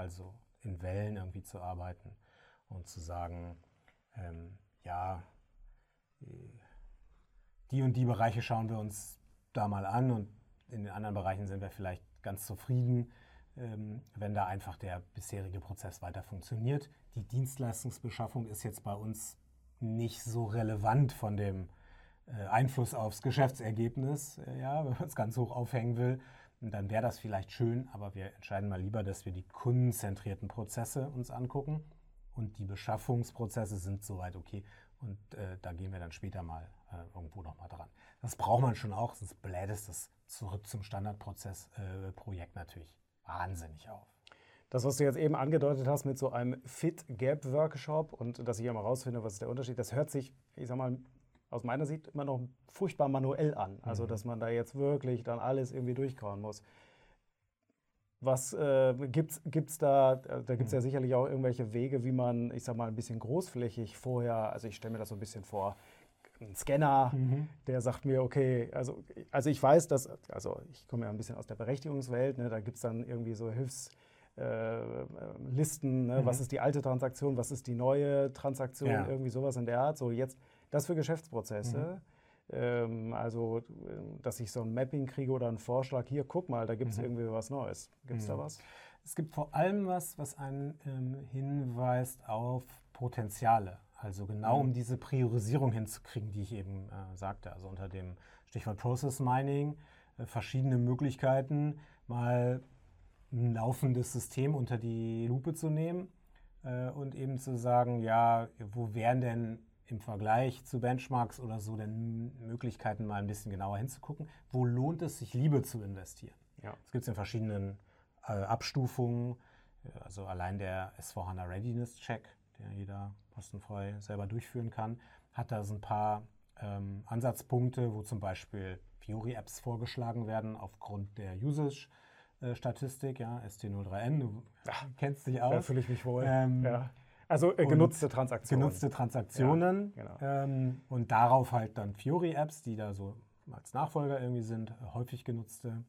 Also in Wellen irgendwie zu arbeiten und zu sagen, ähm, ja, die und die Bereiche schauen wir uns da mal an und in den anderen Bereichen sind wir vielleicht ganz zufrieden. ähm, wenn da einfach der bisherige Prozess weiter funktioniert. Die Dienstleistungsbeschaffung ist jetzt bei uns nicht so relevant von dem äh, Einfluss aufs Geschäftsergebnis, äh, ja, wenn man es ganz hoch aufhängen will. Dann wäre das vielleicht schön, aber wir entscheiden mal lieber, dass wir die kundenzentrierten Prozesse uns angucken. Und die Beschaffungsprozesse sind soweit okay. Und äh, da gehen wir dann später mal äh, irgendwo nochmal dran. Das braucht man schon auch, sonst bläht es das zurück zum Standardprozessprojekt äh, natürlich wahnsinnig auf. Das, was du jetzt eben angedeutet hast mit so einem Fit-Gap-Workshop und dass ich ja mal rausfinde, was ist der Unterschied, das hört sich, ich sag mal, aus meiner Sicht immer noch furchtbar manuell an. Also, mhm. dass man da jetzt wirklich dann alles irgendwie durchkauen muss. Was äh, gibt es da? Da gibt es ja mhm. sicherlich auch irgendwelche Wege, wie man, ich sag mal, ein bisschen großflächig vorher, also ich stelle mir das so ein bisschen vor, ein Scanner, mhm. der sagt mir, okay, also, also ich weiß, dass, also ich komme ja ein bisschen aus der Berechtigungswelt, ne, da gibt es dann irgendwie so Hilfs- äh, Listen, ne? mhm. was ist die alte Transaktion, was ist die neue Transaktion, ja. irgendwie sowas in der Art. So jetzt das für Geschäftsprozesse. Mhm. Ähm, also, dass ich so ein Mapping kriege oder einen Vorschlag, hier, guck mal, da gibt es mhm. irgendwie was Neues. Gibt es da mhm. was? Es gibt vor allem was, was einen ähm, hinweist auf Potenziale. Also genau mhm. um diese Priorisierung hinzukriegen, die ich eben äh, sagte. Also unter dem Stichwort Process Mining, äh, verschiedene Möglichkeiten, mal ein laufendes System unter die Lupe zu nehmen äh, und eben zu sagen, ja, wo wären denn im Vergleich zu Benchmarks oder so denn Möglichkeiten, mal ein bisschen genauer hinzugucken, wo lohnt es sich, Liebe zu investieren. Ja. Das gibt es in verschiedenen äh, Abstufungen, also allein der S4HANA Readiness Check, der jeder kostenfrei selber durchführen kann, hat da so ein paar ähm, Ansatzpunkte, wo zum Beispiel Fiori-Apps vorgeschlagen werden aufgrund der Usage. Statistik, ja, ST03N, du Ach, kennst dich aus. Da fühle ich mich wohl. Ähm, ja. Also äh, genutzte Transaktionen. Genutzte Transaktionen. Ja, genau. ähm, und darauf halt dann Fiori-Apps, die da so als Nachfolger irgendwie sind, häufig genutzte.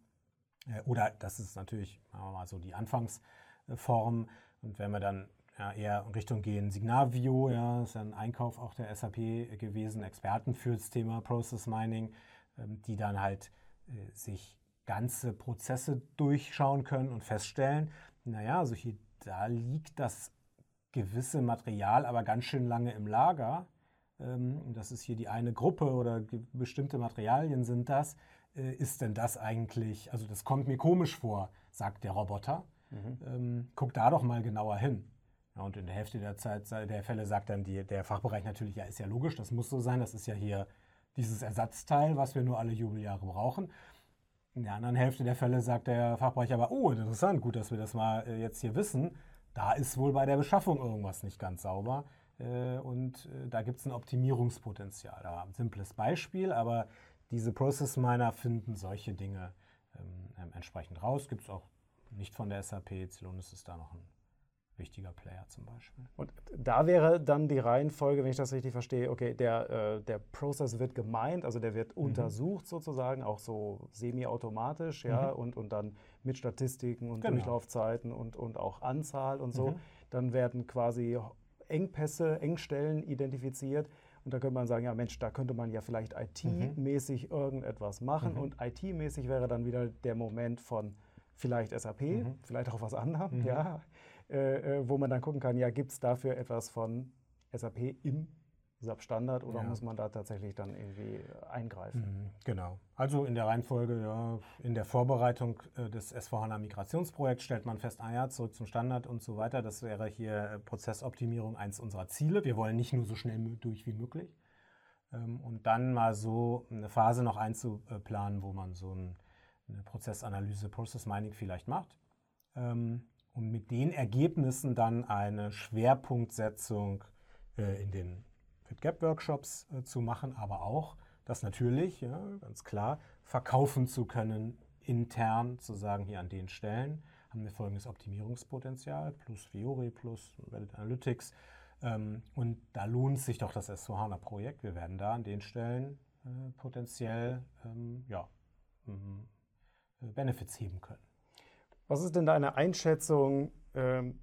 Äh, oder das ist natürlich, sagen wir mal so, die Anfangsform. Und wenn wir dann ja, eher in Richtung gehen, Signavio, ja, ist ein Einkauf auch der SAP gewesen, Experten für das Thema Process Mining, ähm, die dann halt äh, sich ganze Prozesse durchschauen können und feststellen, naja, also hier, da liegt das gewisse Material aber ganz schön lange im Lager. Ähm, das ist hier die eine Gruppe oder bestimmte Materialien sind das. Äh, ist denn das eigentlich, also das kommt mir komisch vor, sagt der Roboter. Mhm. Ähm, guck da doch mal genauer hin. Ja, und in der Hälfte der Zeit, der Fälle sagt dann die, der Fachbereich natürlich, ja, ist ja logisch, das muss so sein, das ist ja hier dieses Ersatzteil, was wir nur alle Jubeljahre brauchen. In der anderen Hälfte der Fälle sagt der Fachbereich aber, oh, interessant, gut, dass wir das mal äh, jetzt hier wissen. Da ist wohl bei der Beschaffung irgendwas nicht ganz sauber äh, und äh, da gibt es ein Optimierungspotenzial. Da ein simples Beispiel, aber diese Process Miner finden solche Dinge ähm, entsprechend raus. Gibt es auch nicht von der SAP, Celonis ist da noch ein wichtiger Player zum Beispiel. Und da wäre dann die Reihenfolge, wenn ich das richtig verstehe, okay, der, äh, der Prozess wird gemeint, also der wird mhm. untersucht sozusagen, auch so semi-automatisch, ja, mhm. und, und dann mit Statistiken und genau. Durchlaufzeiten und, und auch Anzahl und so. Mhm. Dann werden quasi Engpässe, Engstellen identifiziert. Und da könnte man sagen, ja Mensch, da könnte man ja vielleicht IT-mäßig mhm. irgendetwas machen. Mhm. Und IT-mäßig wäre dann wieder der Moment von vielleicht SAP, mhm. vielleicht auch was anderem, ja, äh, äh, wo man dann gucken kann, ja, gibt es dafür etwas von SAP im SAP Standard oder ja. muss man da tatsächlich dann irgendwie eingreifen? Mhm, genau. Also in der Reihenfolge, ja, in der Vorbereitung äh, des S4HANA Migrationsprojekts stellt man fest, ah ja, zurück zum Standard und so weiter. Das wäre hier äh, Prozessoptimierung eins unserer Ziele. Wir wollen nicht nur so schnell durch wie möglich. Ähm, und dann mal so eine Phase noch einzuplanen, wo man so ein, eine Prozessanalyse, Process Mining vielleicht macht. Ähm, und mit den Ergebnissen dann eine Schwerpunktsetzung äh, in den FitGap-Workshops äh, zu machen, aber auch das natürlich, ja, ganz klar, verkaufen zu können, intern zu sagen, hier an den Stellen haben wir folgendes Optimierungspotenzial, plus Fiori, plus Reddit Analytics. Ähm, und da lohnt sich doch das S4HANA-Projekt. Wir werden da an den Stellen äh, potenziell ähm, ja, Benefits heben können. Was ist denn deine Einschätzung? Ähm,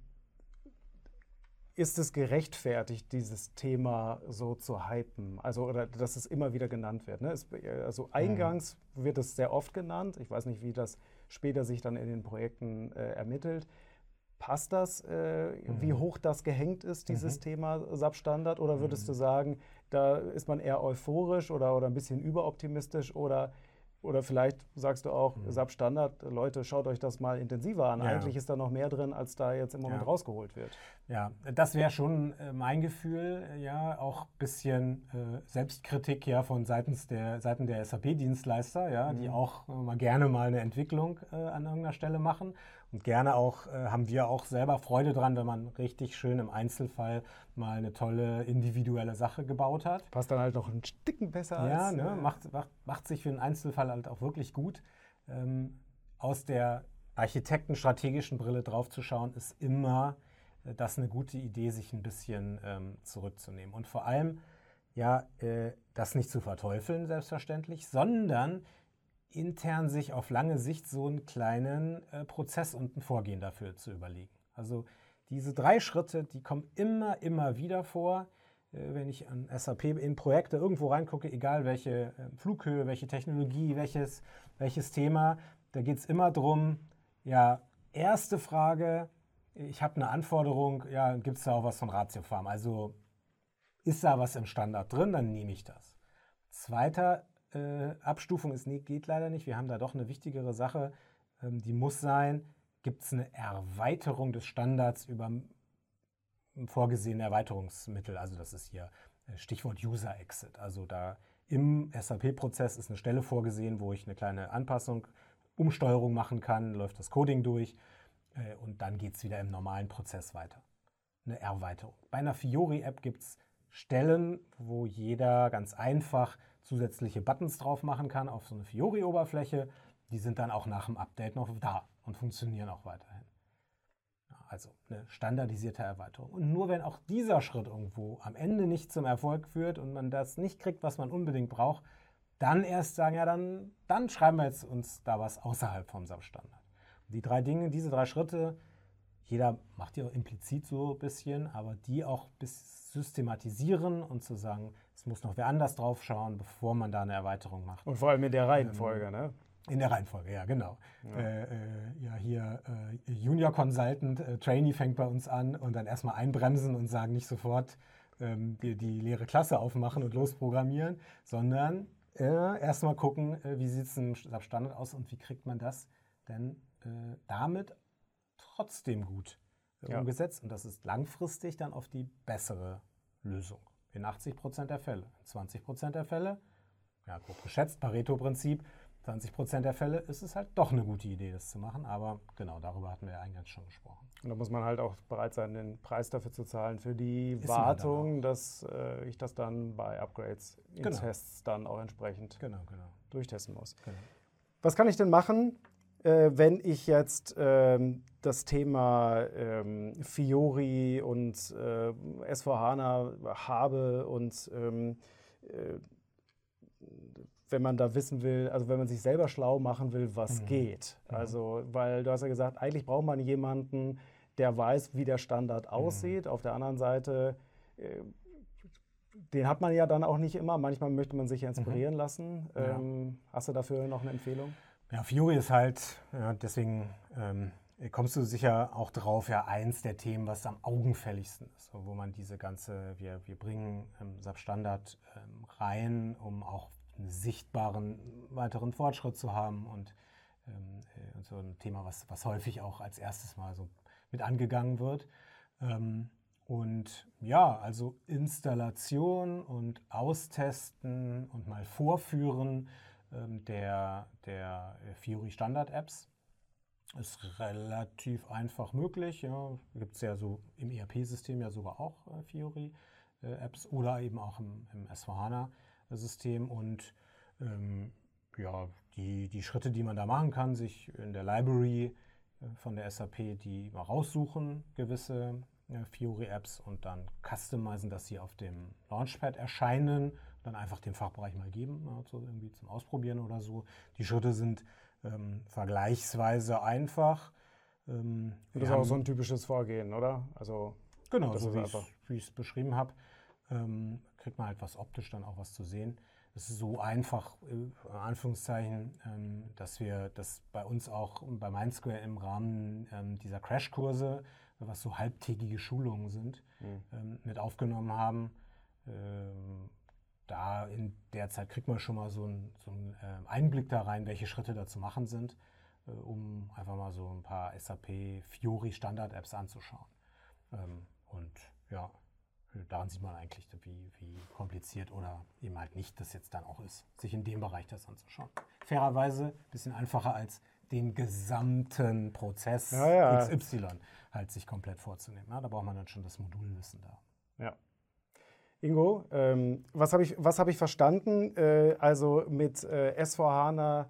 ist es gerechtfertigt, dieses Thema so zu hypen? Also, oder dass es immer wieder genannt wird. Ne? Es, also eingangs mhm. wird es sehr oft genannt. Ich weiß nicht, wie das später sich dann in den Projekten äh, ermittelt. Passt das, äh, mhm. wie hoch das gehängt ist, dieses mhm. Thema SAP-Standard? Oder würdest du mhm. sagen, da ist man eher euphorisch oder, oder ein bisschen überoptimistisch? Oder oder vielleicht sagst du auch, mhm. SAP Standard, Leute, schaut euch das mal intensiver an. Ja. Eigentlich ist da noch mehr drin, als da jetzt im Moment ja. rausgeholt wird. Ja, das wäre schon äh, mein Gefühl, ja, auch ein bisschen äh, Selbstkritik ja von seitens der Seiten der SAP-Dienstleister, ja, mhm. die auch äh, mal gerne mal eine Entwicklung äh, an irgendeiner Stelle machen. Und gerne auch äh, haben wir auch selber Freude dran, wenn man richtig schön im Einzelfall mal eine tolle individuelle Sache gebaut hat. Passt dann halt noch ein Stücken besser ja, als. Ja, ne, macht, macht, macht sich für einen Einzelfall halt auch wirklich gut. Ähm, aus der architektenstrategischen Brille draufzuschauen, ist immer äh, das eine gute Idee, sich ein bisschen ähm, zurückzunehmen. Und vor allem, ja, äh, das nicht zu verteufeln, selbstverständlich, sondern intern sich auf lange Sicht so einen kleinen äh, Prozess und ein Vorgehen dafür zu überlegen. Also diese drei Schritte, die kommen immer, immer wieder vor. Äh, wenn ich an SAP in Projekte irgendwo reingucke, egal welche äh, Flughöhe, welche Technologie, welches, welches Thema, da geht es immer darum, ja, erste Frage, ich habe eine Anforderung, ja, gibt es da auch was von Ratiofarm? Also ist da was im Standard drin, dann nehme ich das. Zweiter äh, Abstufung ist, nee, geht leider nicht. Wir haben da doch eine wichtigere Sache, ähm, die muss sein, gibt es eine Erweiterung des Standards über vorgesehene Erweiterungsmittel. Also das ist hier äh, Stichwort User Exit. Also da im SAP-Prozess ist eine Stelle vorgesehen, wo ich eine kleine Anpassung, Umsteuerung machen kann, läuft das Coding durch äh, und dann geht es wieder im normalen Prozess weiter. Eine Erweiterung. Bei einer Fiori-App gibt es Stellen, wo jeder ganz einfach zusätzliche Buttons drauf machen kann auf so eine Fiori-Oberfläche. Die sind dann auch nach dem Update noch da und funktionieren auch weiterhin. Also eine standardisierte Erweiterung. Und nur wenn auch dieser Schritt irgendwo am Ende nicht zum Erfolg führt und man das nicht kriegt, was man unbedingt braucht, dann erst sagen, ja, dann, dann schreiben wir jetzt uns da was außerhalb vom SAP-Standard. Die drei Dinge, diese drei Schritte, jeder macht die auch implizit so ein bisschen, aber die auch bis systematisieren und zu sagen, es muss noch wer anders drauf schauen, bevor man da eine Erweiterung macht. Und vor allem in der Reihenfolge, ähm, ne? In der Reihenfolge, ja, genau. Ja, äh, äh, ja hier äh, Junior Consultant, äh, Trainee fängt bei uns an und dann erstmal einbremsen und sagen nicht sofort ähm, die, die leere Klasse aufmachen und losprogrammieren, sondern äh, erstmal gucken, äh, wie sieht es im Standard aus und wie kriegt man das denn damit trotzdem gut ja. umgesetzt. Und das ist langfristig dann auf die bessere Lösung. In 80 Prozent der Fälle. In 20 Prozent der Fälle, ja, grob geschätzt, Pareto-Prinzip, 20 Prozent der Fälle ist es halt doch eine gute Idee, das zu machen. Aber genau, darüber hatten wir ja eingangs schon gesprochen. Und da muss man halt auch bereit sein, den Preis dafür zu zahlen, für die ist Wartung, dass äh, ich das dann bei Upgrades in genau. Tests dann auch entsprechend genau, genau. durchtesten muss. Genau. Was kann ich denn machen, äh, wenn ich jetzt ähm, das Thema ähm, Fiori und äh, S4HANA habe und ähm, äh, wenn man da wissen will, also wenn man sich selber schlau machen will, was mhm. geht. Mhm. Also, weil du hast ja gesagt, eigentlich braucht man jemanden, der weiß, wie der Standard mhm. aussieht. Auf der anderen Seite, äh, den hat man ja dann auch nicht immer. Manchmal möchte man sich ja inspirieren mhm. lassen. Ähm, ja. Hast du dafür noch eine Empfehlung? Ja, Fury ist halt, ja, deswegen ähm, kommst du sicher auch drauf, ja, eins der Themen, was am augenfälligsten ist, wo man diese ganze, wir, wir bringen ähm, SAP Standard ähm, rein, um auch einen sichtbaren weiteren Fortschritt zu haben und, ähm, äh, so ein Thema, was, was häufig auch als erstes mal so mit angegangen wird. Ähm, und ja, also Installation und Austesten und mal vorführen der, der Fiori Standard Apps. Ist relativ einfach möglich. Ja. Gibt es ja so im ERP-System ja sogar auch äh, Fiori äh, Apps oder eben auch im, im S4HANA-System. Und ähm, ja, die, die Schritte, die man da machen kann, sich in der Library äh, von der SAP die mal raussuchen, gewisse äh, Fiori-Apps und dann customizen, dass sie auf dem Launchpad erscheinen dann einfach dem Fachbereich mal geben, also irgendwie zum Ausprobieren oder so. Die Schritte sind ähm, vergleichsweise einfach. Ähm, das ist auch so ein typisches Vorgehen, oder? Also Genau, so wie ich es beschrieben habe, ähm, kriegt man halt was optisch dann auch was zu sehen. Es ist so einfach, äh, in Anführungszeichen, ähm, dass wir das bei uns auch bei Mindsquare im Rahmen ähm, dieser Crashkurse, was so halbtägige Schulungen sind, mhm. ähm, mit aufgenommen haben. Ähm, da in der Zeit kriegt man schon mal so einen, so einen äh, Einblick da rein, welche Schritte da zu machen sind, äh, um einfach mal so ein paar SAP Fiori Standard Apps anzuschauen. Ähm, und ja, daran sieht man eigentlich, wie, wie kompliziert oder eben halt nicht das jetzt dann auch ist, sich in dem Bereich das anzuschauen. Fairerweise ein bisschen einfacher als den gesamten Prozess ja, ja. XY halt sich komplett vorzunehmen. Ja, da braucht man dann schon das Modulwissen da. Ja. Ingo, ähm, was habe ich, hab ich verstanden? Äh, also mit äh, S4HANA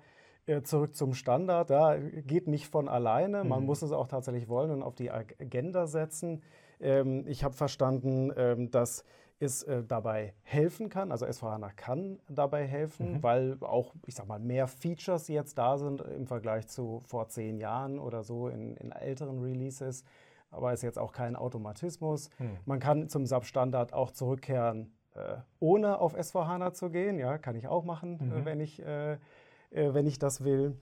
äh, zurück zum Standard, da geht nicht von alleine. Man mhm. muss es auch tatsächlich wollen und auf die Agenda setzen. Ähm, ich habe verstanden, ähm, dass es äh, dabei helfen kann, also S4HANA kann dabei helfen, mhm. weil auch, ich sag mal, mehr Features jetzt da sind im Vergleich zu vor zehn Jahren oder so in, in älteren Releases. Aber ist jetzt auch kein Automatismus. Mhm. Man kann zum SAP-Standard auch zurückkehren, äh, ohne auf S4HANA zu gehen. Ja, kann ich auch machen, äh, mhm. äh, wenn, ich, äh, äh, wenn ich das will.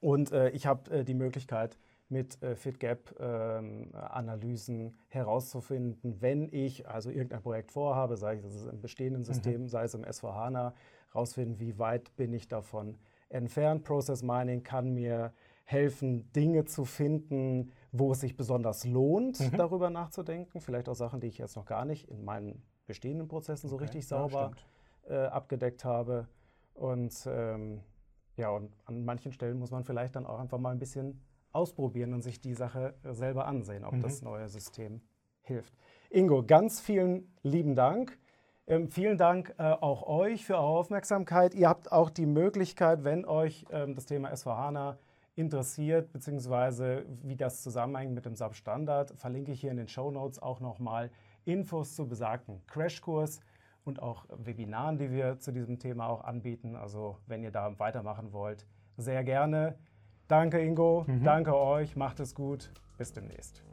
Und ich habe die Möglichkeit, mit äh, FitGap-Analysen ähm, herauszufinden, wenn ich also irgendein Projekt vorhabe, sei es im bestehenden System, mhm. sei es im S4HANA, herausfinden, wie weit bin ich davon entfernt. Process Mining kann mir helfen, Dinge zu finden, wo es sich besonders lohnt, mhm. darüber nachzudenken. Vielleicht auch Sachen, die ich jetzt noch gar nicht in meinen bestehenden Prozessen so richtig sauber ja, äh, abgedeckt habe. Und ähm, ja, und an manchen Stellen muss man vielleicht dann auch einfach mal ein bisschen ausprobieren und sich die Sache selber ansehen, ob mhm. das neue System hilft. Ingo, ganz vielen lieben Dank. Ähm, vielen Dank äh, auch euch für eure Aufmerksamkeit. Ihr habt auch die Möglichkeit, wenn euch ähm, das Thema S4HANA interessiert, beziehungsweise wie das zusammenhängt mit dem SAP-Standard, verlinke ich hier in den Show Notes auch nochmal Infos zu besagten Crashkurs und auch Webinaren, die wir zu diesem Thema auch anbieten. Also wenn ihr da weitermachen wollt, sehr gerne. Danke Ingo, mhm. danke euch, macht es gut, bis demnächst.